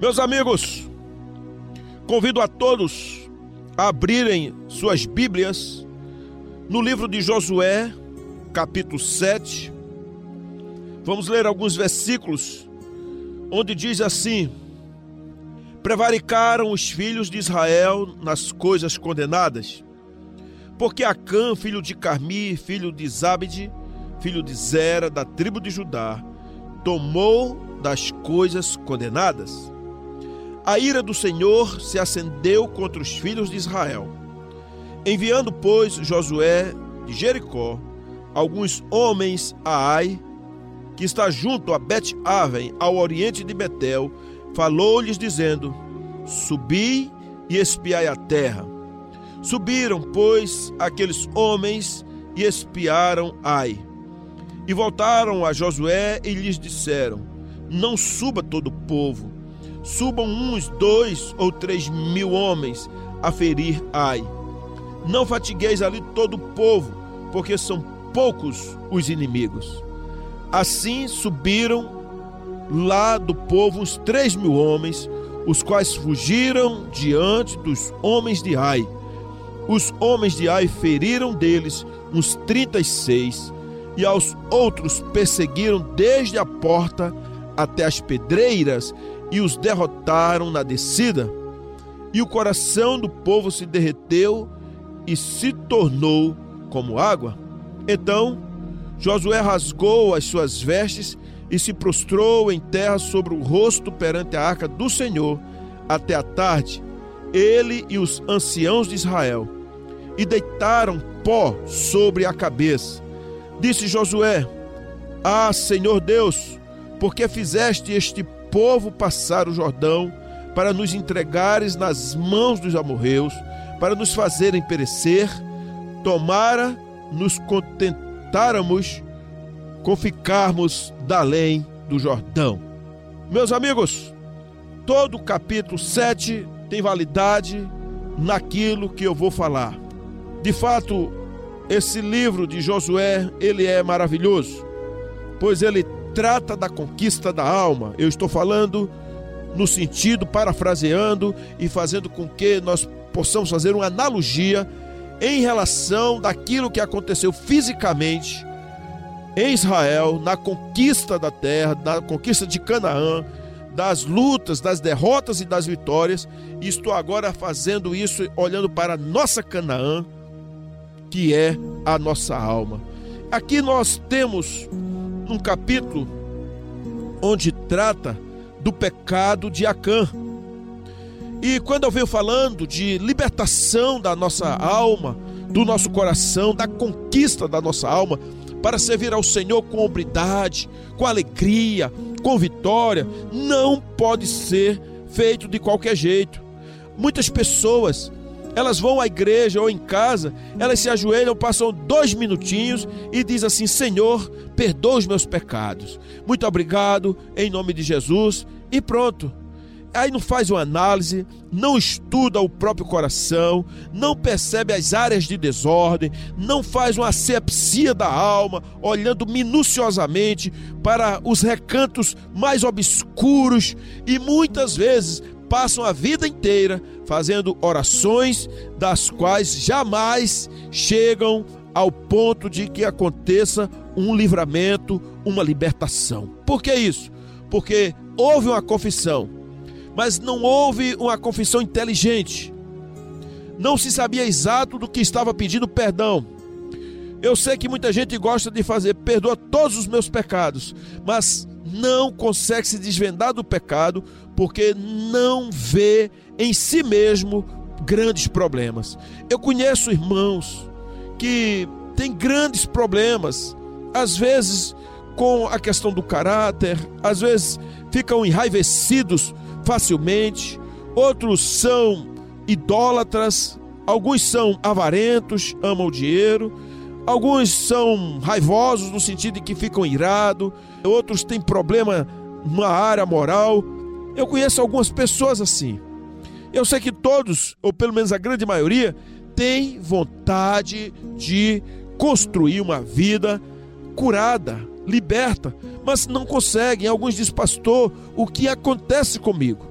Meus amigos, convido a todos a abrirem suas Bíblias no livro de Josué, capítulo 7. Vamos ler alguns versículos onde diz assim: Prevaricaram os filhos de Israel nas coisas condenadas, porque Acã, filho de Carmi, filho de Zabde, filho de Zera, da tribo de Judá, tomou das coisas condenadas a ira do Senhor se acendeu contra os filhos de Israel. Enviando, pois, Josué de Jericó alguns homens a Ai, que está junto a Bet-Aven, ao oriente de Betel, falou-lhes dizendo: Subi e espiai a terra. Subiram, pois, aqueles homens e espiaram Ai. E voltaram a Josué e lhes disseram: Não suba todo o povo, subam uns dois ou três mil homens a ferir Ai. Não fatigueis ali todo o povo, porque são poucos os inimigos. Assim subiram lá do povo uns três mil homens, os quais fugiram diante dos homens de Ai. Os homens de Ai feriram deles uns trinta e seis, e aos outros perseguiram desde a porta até as pedreiras e os derrotaram na descida. E o coração do povo se derreteu e se tornou como água. Então Josué rasgou as suas vestes e se prostrou em terra sobre o rosto perante a arca do Senhor até a tarde, ele e os anciãos de Israel, e deitaram pó sobre a cabeça. Disse Josué: Ah, Senhor Deus, por que fizeste este povo passar o Jordão, para nos entregares nas mãos dos amorreus, para nos fazerem perecer, tomara nos contentáramos com ficarmos da além do Jordão. Meus amigos, todo o capítulo 7 tem validade naquilo que eu vou falar. De fato, esse livro de Josué, ele é maravilhoso, pois ele trata da conquista da alma. Eu estou falando no sentido, parafraseando e fazendo com que nós possamos fazer uma analogia em relação daquilo que aconteceu fisicamente em Israel, na conquista da terra, na conquista de Canaã, das lutas, das derrotas e das vitórias. E estou agora fazendo isso olhando para a nossa Canaã, que é a nossa alma. Aqui nós temos um capítulo onde trata do pecado de Acã. E quando eu venho falando de libertação da nossa alma, do nosso coração, da conquista da nossa alma, para servir ao Senhor com obridade, com alegria, com vitória, não pode ser feito de qualquer jeito. Muitas pessoas elas vão à igreja ou em casa, elas se ajoelham, passam dois minutinhos e diz assim: Senhor, perdoa os meus pecados. Muito obrigado, em nome de Jesus, e pronto. Aí não faz uma análise, não estuda o próprio coração, não percebe as áreas de desordem, não faz uma asepsia da alma, olhando minuciosamente para os recantos mais obscuros e muitas vezes passam a vida inteira fazendo orações das quais jamais chegam ao ponto de que aconteça um livramento, uma libertação. Por que isso? Porque houve uma confissão, mas não houve uma confissão inteligente. Não se sabia exato do que estava pedindo perdão. Eu sei que muita gente gosta de fazer, perdoa todos os meus pecados, mas não consegue se desvendar do pecado porque não vê em si mesmo grandes problemas. Eu conheço irmãos que têm grandes problemas, às vezes com a questão do caráter, às vezes ficam enraivecidos facilmente, outros são idólatras, alguns são avarentos, amam o dinheiro, alguns são raivosos no sentido de que ficam irados, outros têm problema numa área moral eu conheço algumas pessoas assim. Eu sei que todos, ou pelo menos a grande maioria, tem vontade de construir uma vida curada, liberta, mas não conseguem. Alguns dizem, pastor, o que acontece comigo?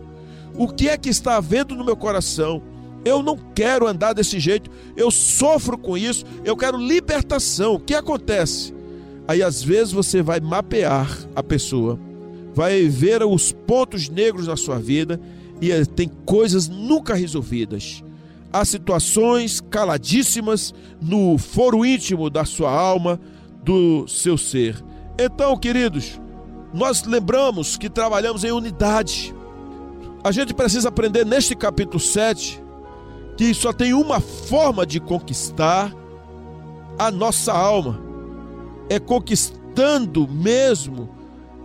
O que é que está havendo no meu coração? Eu não quero andar desse jeito, eu sofro com isso, eu quero libertação. O que acontece? Aí às vezes você vai mapear a pessoa, vai ver os pontos negros na sua vida e tem coisas nunca resolvidas. Há situações caladíssimas no foro íntimo da sua alma, do seu ser. Então, queridos, nós lembramos que trabalhamos em unidade. A gente precisa aprender neste capítulo 7 que só tem uma forma de conquistar a nossa alma. É conquistando mesmo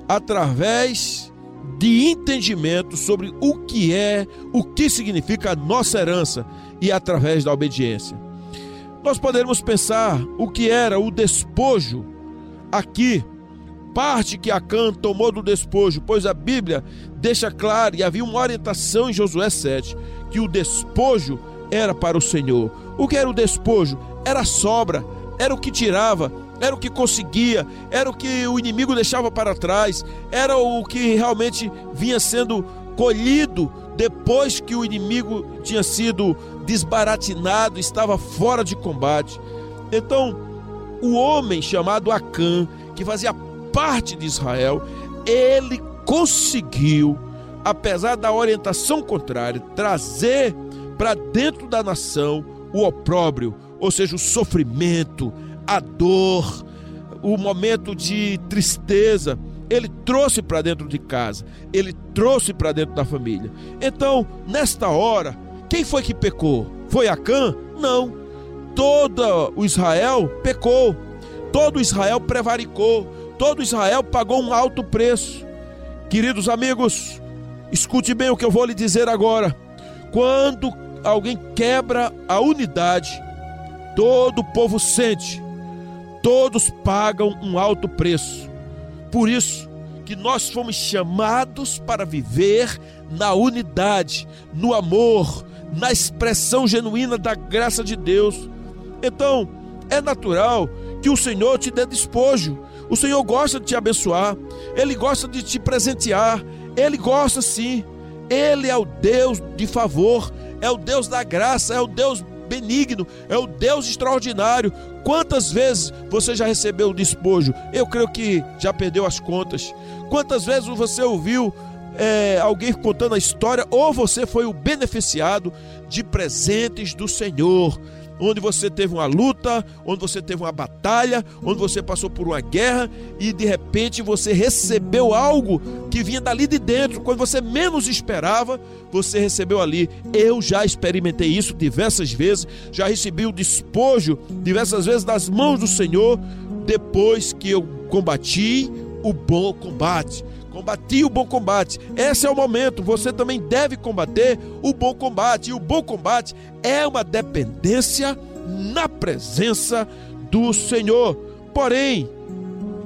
através de entendimento sobre o que é, o que significa a nossa herança e através da obediência. Nós poderíamos pensar o que era o despojo aqui, parte que Acã tomou do despojo, pois a Bíblia deixa claro e havia uma orientação em Josué 7 que o despojo era para o Senhor. O que era o despojo? Era sobra, era o que tirava, era o que conseguia, era o que o inimigo deixava para trás, era o que realmente vinha sendo colhido depois que o inimigo tinha sido desbaratinado, estava fora de combate. Então, o homem chamado Acã, que fazia parte de Israel, ele conseguiu, apesar da orientação contrária, trazer para dentro da nação o opróbrio, ou seja, o sofrimento, a dor, o momento de tristeza. Ele trouxe para dentro de casa, ele trouxe para dentro da família. Então, nesta hora, quem foi que pecou? Foi Acã? Não. Todo o Israel pecou. Todo Israel prevaricou. Todo Israel pagou um alto preço. Queridos amigos, escute bem o que eu vou lhe dizer agora. Quando alguém quebra a unidade, todo o povo sente, todos pagam um alto preço. Por isso que nós fomos chamados para viver na unidade, no amor, na expressão genuína da graça de Deus. Então, é natural que o Senhor te dê despojo. O Senhor gosta de te abençoar, ele gosta de te presentear, ele gosta sim. Ele é o Deus de favor, é o Deus da graça, é o Deus benigno, é o Deus extraordinário. Quantas vezes você já recebeu o despojo? Eu creio que já perdeu as contas. Quantas vezes você ouviu é, alguém contando a história, ou você foi o beneficiado de presentes do Senhor? Onde você teve uma luta, onde você teve uma batalha, onde você passou por uma guerra e de repente você recebeu algo que vinha dali de dentro, quando você menos esperava, você recebeu ali. Eu já experimentei isso diversas vezes, já recebi o despojo diversas vezes das mãos do Senhor, depois que eu combati o bom combate. Combati o bom combate. Esse é o momento. Você também deve combater o bom combate. E o bom combate é uma dependência na presença do Senhor. Porém,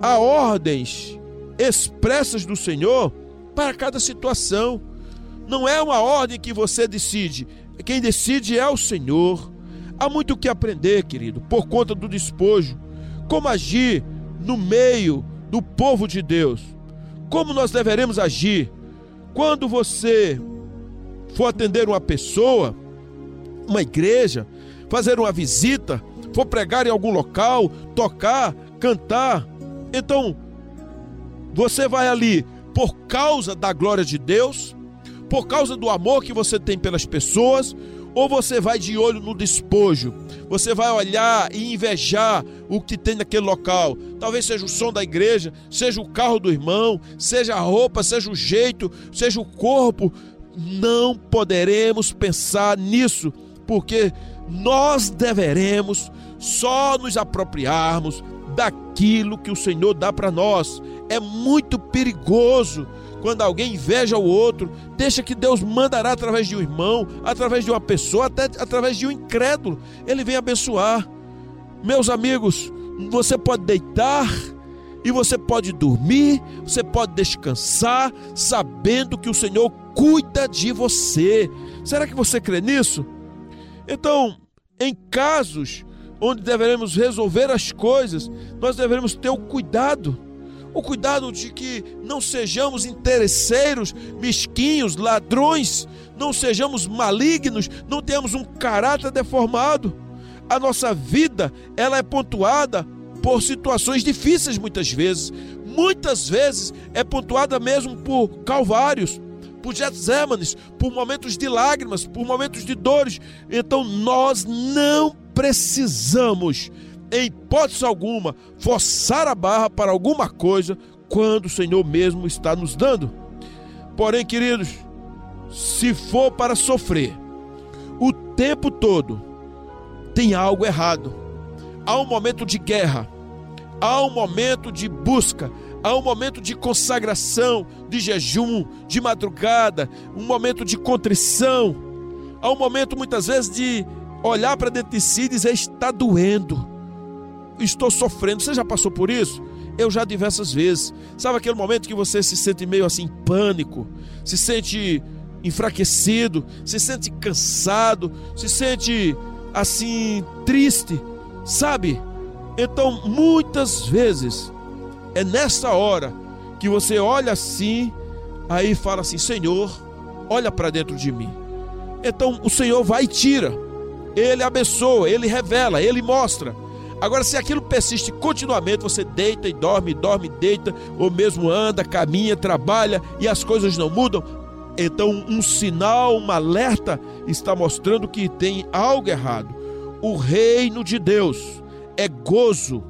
há ordens expressas do Senhor para cada situação. Não é uma ordem que você decide. Quem decide é o Senhor. Há muito o que aprender, querido, por conta do despojo. Como agir no meio do povo de Deus como nós deveremos agir quando você for atender uma pessoa, uma igreja, fazer uma visita, for pregar em algum local, tocar, cantar. Então, você vai ali por causa da glória de Deus, por causa do amor que você tem pelas pessoas, ou você vai de olho no despojo, você vai olhar e invejar o que tem naquele local. Talvez seja o som da igreja, seja o carro do irmão, seja a roupa, seja o jeito, seja o corpo. Não poderemos pensar nisso, porque nós deveremos só nos apropriarmos daquilo que o Senhor dá para nós. É muito perigoso quando alguém inveja o outro, deixa que Deus mandará através de um irmão, através de uma pessoa, até através de um incrédulo. Ele vem abençoar. Meus amigos, você pode deitar e você pode dormir, você pode descansar, sabendo que o Senhor cuida de você. Será que você crê nisso? Então, em casos onde devemos resolver as coisas, nós devemos ter o cuidado o cuidado de que não sejamos interesseiros, mesquinhos, ladrões, não sejamos malignos, não tenhamos um caráter deformado. A nossa vida, ela é pontuada por situações difíceis muitas vezes. Muitas vezes é pontuada mesmo por calvários, por Getsêmanes, por momentos de lágrimas, por momentos de dores. Então nós não precisamos, em hipótese alguma, forçar a barra para alguma coisa quando o Senhor mesmo está nos dando. Porém, queridos, se for para sofrer o tempo todo, tem algo errado. Há um momento de guerra, há um momento de busca, há um momento de consagração, de jejum, de madrugada, um momento de contrição, há um momento muitas vezes de olhar para dentro de si e dizer: está doendo, estou sofrendo. Você já passou por isso? Eu já diversas vezes. Sabe aquele momento que você se sente meio assim, pânico, se sente enfraquecido, se sente cansado, se sente assim triste, sabe? Então, muitas vezes é nessa hora que você olha assim, aí fala assim: Senhor, olha para dentro de mim. Então o Senhor vai e tira, Ele abençoa, Ele revela, Ele mostra. Agora, se aquilo persiste continuamente, você deita e dorme, dorme, deita, ou mesmo anda, caminha, trabalha e as coisas não mudam, então um sinal, um alerta está mostrando que tem algo errado. O reino de Deus é gozo,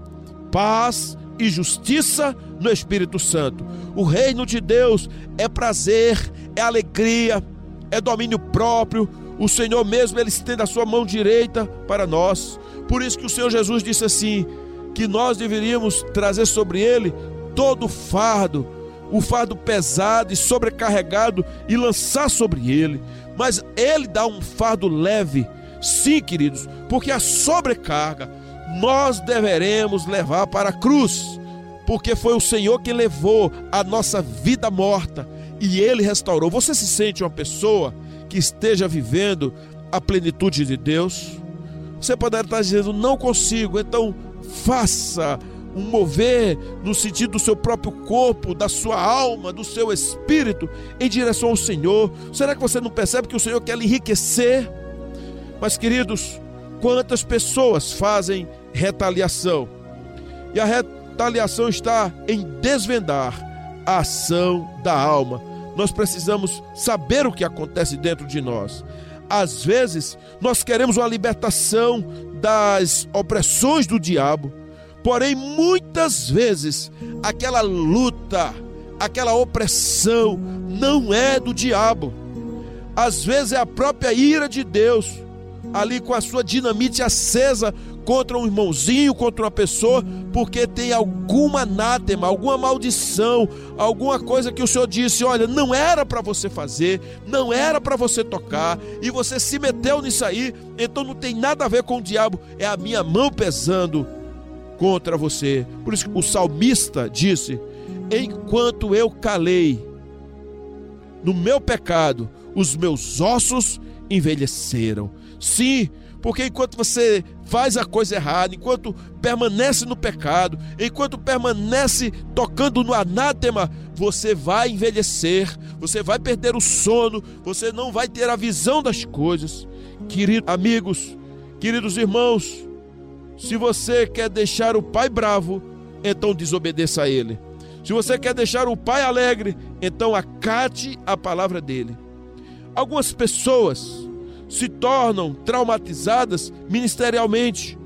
paz e justiça no Espírito Santo. O reino de Deus é prazer, é alegria, é domínio próprio. O Senhor mesmo ele estende a sua mão direita para nós. Por isso que o Senhor Jesus disse assim: que nós deveríamos trazer sobre ele todo o fardo, o fardo pesado e sobrecarregado e lançar sobre ele. Mas ele dá um fardo leve, sim, queridos, porque a sobrecarga nós deveremos levar para a cruz, porque foi o Senhor que levou a nossa vida morta e ele restaurou. Você se sente uma pessoa que esteja vivendo a plenitude de Deus? Você pode estar dizendo, não consigo, então faça um mover no sentido do seu próprio corpo, da sua alma, do seu espírito em direção ao Senhor. Será que você não percebe que o Senhor quer lhe enriquecer? Mas, queridos, quantas pessoas fazem retaliação? E a retaliação está em desvendar a ação da alma. Nós precisamos saber o que acontece dentro de nós. Às vezes, nós queremos uma libertação das opressões do diabo Porém, muitas vezes, aquela luta, aquela opressão não é do diabo. Às vezes é a própria ira de Deus, ali com a sua dinamite acesa contra um irmãozinho, contra uma pessoa, porque tem alguma anátema, alguma maldição, alguma coisa que o Senhor disse: olha, não era para você fazer, não era para você tocar, e você se meteu nisso aí, então não tem nada a ver com o diabo, é a minha mão pesando contra você. Por isso que o salmista disse: Enquanto eu calei no meu pecado, os meus ossos envelheceram. Sim, porque enquanto você faz a coisa errada, enquanto permanece no pecado, enquanto permanece tocando no anátema, você vai envelhecer, você vai perder o sono, você não vai ter a visão das coisas. Queridos amigos, queridos irmãos, se você quer deixar o pai bravo, então desobedeça a ele. Se você quer deixar o pai alegre, então acate a palavra dele. Algumas pessoas se tornam traumatizadas ministerialmente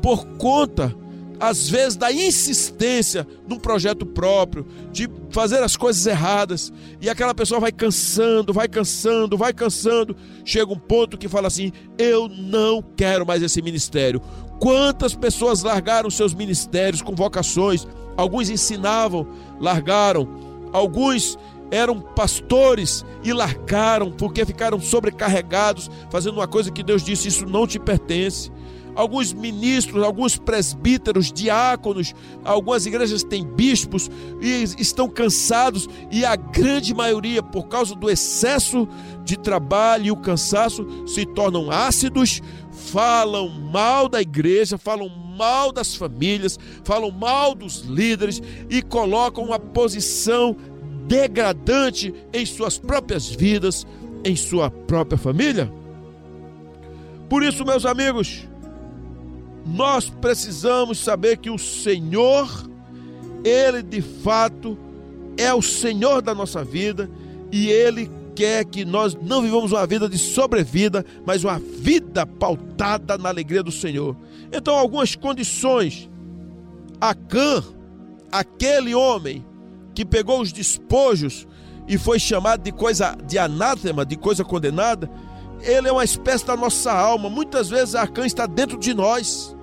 por conta às vezes da insistência num projeto próprio, de fazer as coisas erradas, e aquela pessoa vai cansando, vai cansando, vai cansando, chega um ponto que fala assim: "Eu não quero mais esse ministério". Quantas pessoas largaram seus ministérios com vocações? Alguns ensinavam, largaram. Alguns eram pastores e largaram porque ficaram sobrecarregados, fazendo uma coisa que Deus disse: Isso não te pertence. Alguns ministros, alguns presbíteros, diáconos, algumas igrejas têm bispos e estão cansados, e a grande maioria, por causa do excesso de trabalho e o cansaço, se tornam ácidos, falam mal da igreja, falam mal das famílias, falam mal dos líderes e colocam uma posição degradante em suas próprias vidas, em sua própria família? Por isso, meus amigos, nós precisamos saber que o Senhor, Ele de fato é o Senhor da nossa vida e Ele quer que nós não vivamos uma vida de sobrevida, mas uma vida pautada na alegria do Senhor. Então, algumas condições. Acã, aquele homem que pegou os despojos e foi chamado de coisa de anátema, de coisa condenada, ele é uma espécie da nossa alma. Muitas vezes Acã está dentro de nós.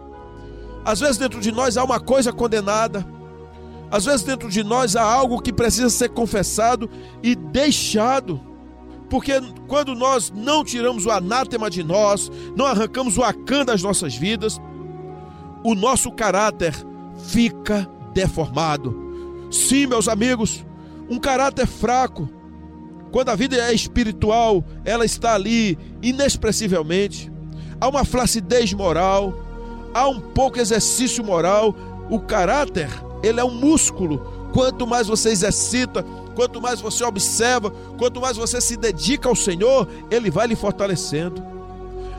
Às vezes dentro de nós há uma coisa condenada. Às vezes dentro de nós há algo que precisa ser confessado e deixado. Porque quando nós não tiramos o anátema de nós, não arrancamos o acã das nossas vidas, o nosso caráter fica deformado. Sim, meus amigos, um caráter fraco, quando a vida é espiritual, ela está ali inexpressivelmente. Há uma flacidez moral, há um pouco exercício moral. O caráter, ele é um músculo. Quanto mais você exercita, quanto mais você observa, quanto mais você se dedica ao Senhor, ele vai lhe fortalecendo.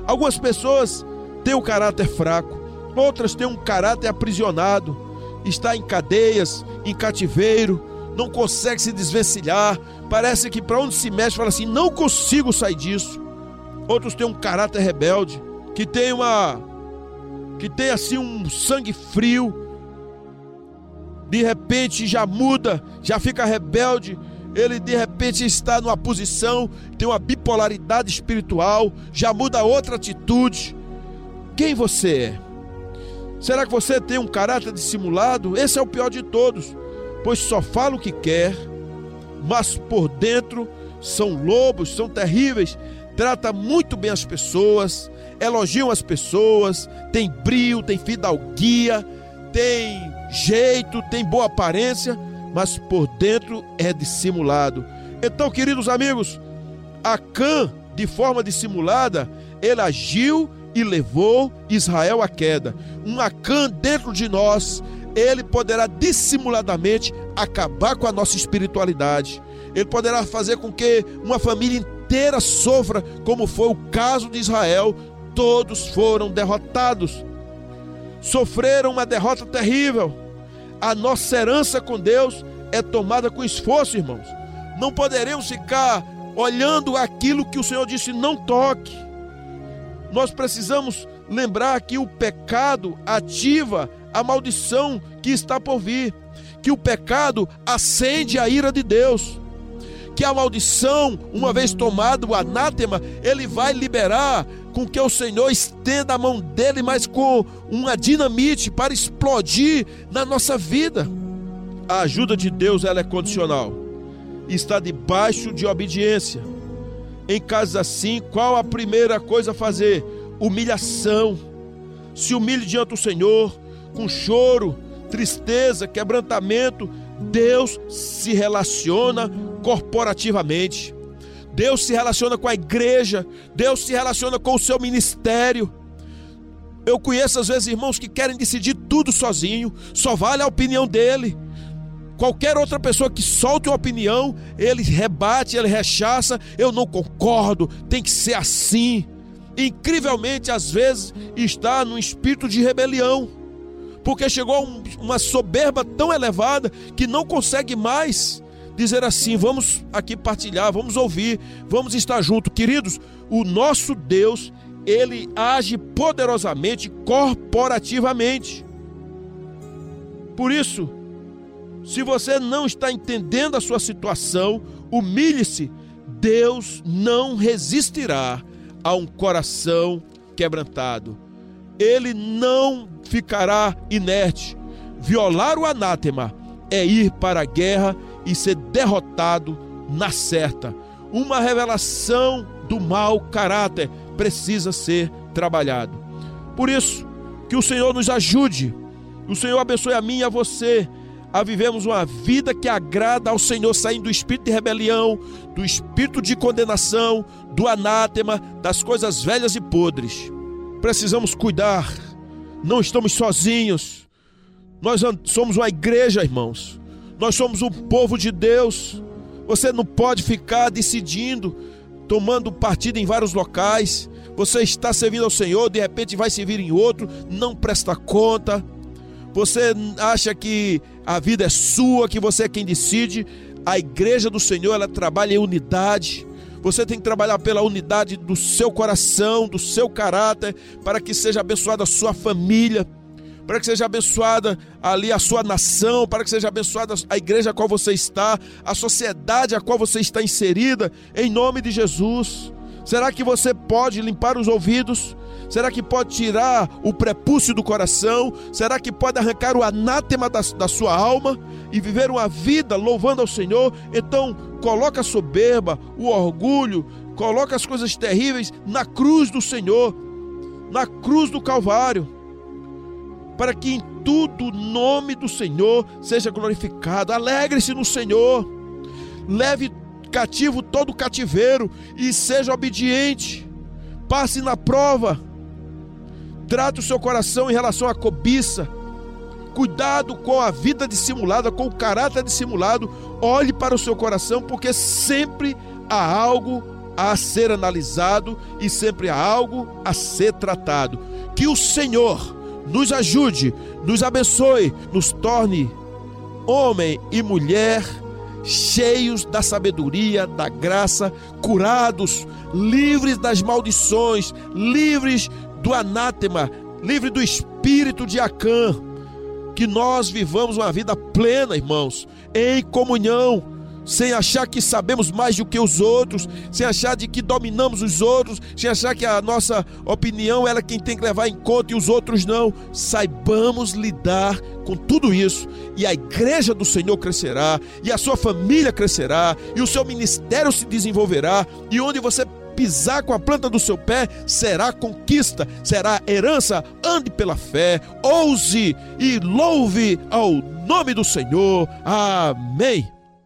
Algumas pessoas têm um caráter fraco, outras têm um caráter aprisionado, está em cadeias, em cativeiro, não consegue se desvencilhar, parece que para onde se mexe fala assim: não consigo sair disso. Outros têm um caráter rebelde, que tem uma que tem assim um sangue frio, de repente já muda, já fica rebelde, ele de repente está numa posição, tem uma bipolaridade espiritual, já muda outra atitude. Quem você é? Será que você tem um caráter dissimulado? Esse é o pior de todos, pois só fala o que quer, mas por dentro são lobos, são terríveis, trata muito bem as pessoas, elogiam as pessoas, tem brilho, tem fidalguia, tem jeito, tem boa aparência, mas por dentro é dissimulado. Então, queridos amigos, Acã, de forma dissimulada, ele agiu e levou Israel à queda. Um Acã dentro de nós, ele poderá dissimuladamente acabar com a nossa espiritualidade. Ele poderá fazer com que uma família inteira sofra, como foi o caso de Israel. Todos foram derrotados, sofreram uma derrota terrível. A nossa herança com Deus é tomada com esforço, irmãos. Não poderemos ficar olhando aquilo que o Senhor disse: não toque. Nós precisamos lembrar que o pecado ativa a maldição que está por vir, que o pecado acende a ira de Deus, que a maldição, uma vez tomado o anátema, ele vai liberar com que o Senhor estenda a mão dele, mas com uma dinamite para explodir na nossa vida. A ajuda de Deus ela é condicional. Está debaixo de obediência. Em casos assim, qual a primeira coisa a fazer? Humilhação. Se humilhe diante do Senhor, com choro, tristeza, quebrantamento, Deus se relaciona corporativamente. Deus se relaciona com a igreja, Deus se relaciona com o seu ministério. Eu conheço às vezes irmãos que querem decidir tudo sozinho, só vale a opinião dele. Qualquer outra pessoa que solte uma opinião, ele rebate, ele rechaça, eu não concordo, tem que ser assim. Incrivelmente, às vezes, está num espírito de rebelião porque chegou a uma soberba tão elevada que não consegue mais dizer assim: vamos aqui partilhar, vamos ouvir, vamos estar junto, queridos. O nosso Deus, ele age poderosamente, corporativamente. Por isso, se você não está entendendo a sua situação, humilhe-se. Deus não resistirá a um coração quebrantado ele não ficará inerte. Violar o anátema é ir para a guerra e ser derrotado na certa. Uma revelação do mau caráter precisa ser trabalhado. Por isso, que o Senhor nos ajude, o Senhor abençoe a mim e a você a vivermos uma vida que agrada ao Senhor, saindo do espírito de rebelião, do espírito de condenação, do anátema, das coisas velhas e podres precisamos cuidar. Não estamos sozinhos. Nós somos uma igreja, irmãos. Nós somos o povo de Deus. Você não pode ficar decidindo, tomando partido em vários locais. Você está servindo ao Senhor, de repente vai servir em outro, não presta conta. Você acha que a vida é sua, que você é quem decide. A igreja do Senhor, ela trabalha em unidade. Você tem que trabalhar pela unidade do seu coração, do seu caráter, para que seja abençoada a sua família, para que seja abençoada ali a sua nação, para que seja abençoada a igreja a qual você está, a sociedade a qual você está inserida, em nome de Jesus. Será que você pode limpar os ouvidos? Será que pode tirar o prepúcio do coração? Será que pode arrancar o anátema da, da sua alma e viver uma vida louvando ao Senhor? Então, coloca a soberba, o orgulho, coloca as coisas terríveis na cruz do Senhor, na cruz do Calvário, para que em tudo o nome do Senhor seja glorificado. Alegre-se no Senhor, leve cativo todo cativeiro e seja obediente. Passe na prova. Trate o seu coração em relação à cobiça Cuidado com a vida dissimulada, com o caráter dissimulado. Olhe para o seu coração, porque sempre há algo a ser analisado e sempre há algo a ser tratado. Que o Senhor nos ajude, nos abençoe, nos torne homem e mulher cheios da sabedoria, da graça, curados, livres das maldições, livres do anátema, livre do espírito de Acã que nós vivamos uma vida plena, irmãos, em comunhão, sem achar que sabemos mais do que os outros, sem achar de que dominamos os outros, sem achar que a nossa opinião é quem tem que levar em conta e os outros não. Saibamos lidar com tudo isso e a igreja do Senhor crescerá, e a sua família crescerá, e o seu ministério se desenvolverá, e onde você pisar com a planta do seu pé será conquista, será herança. Ande pela fé, ouse e louve ao nome do Senhor. Amém.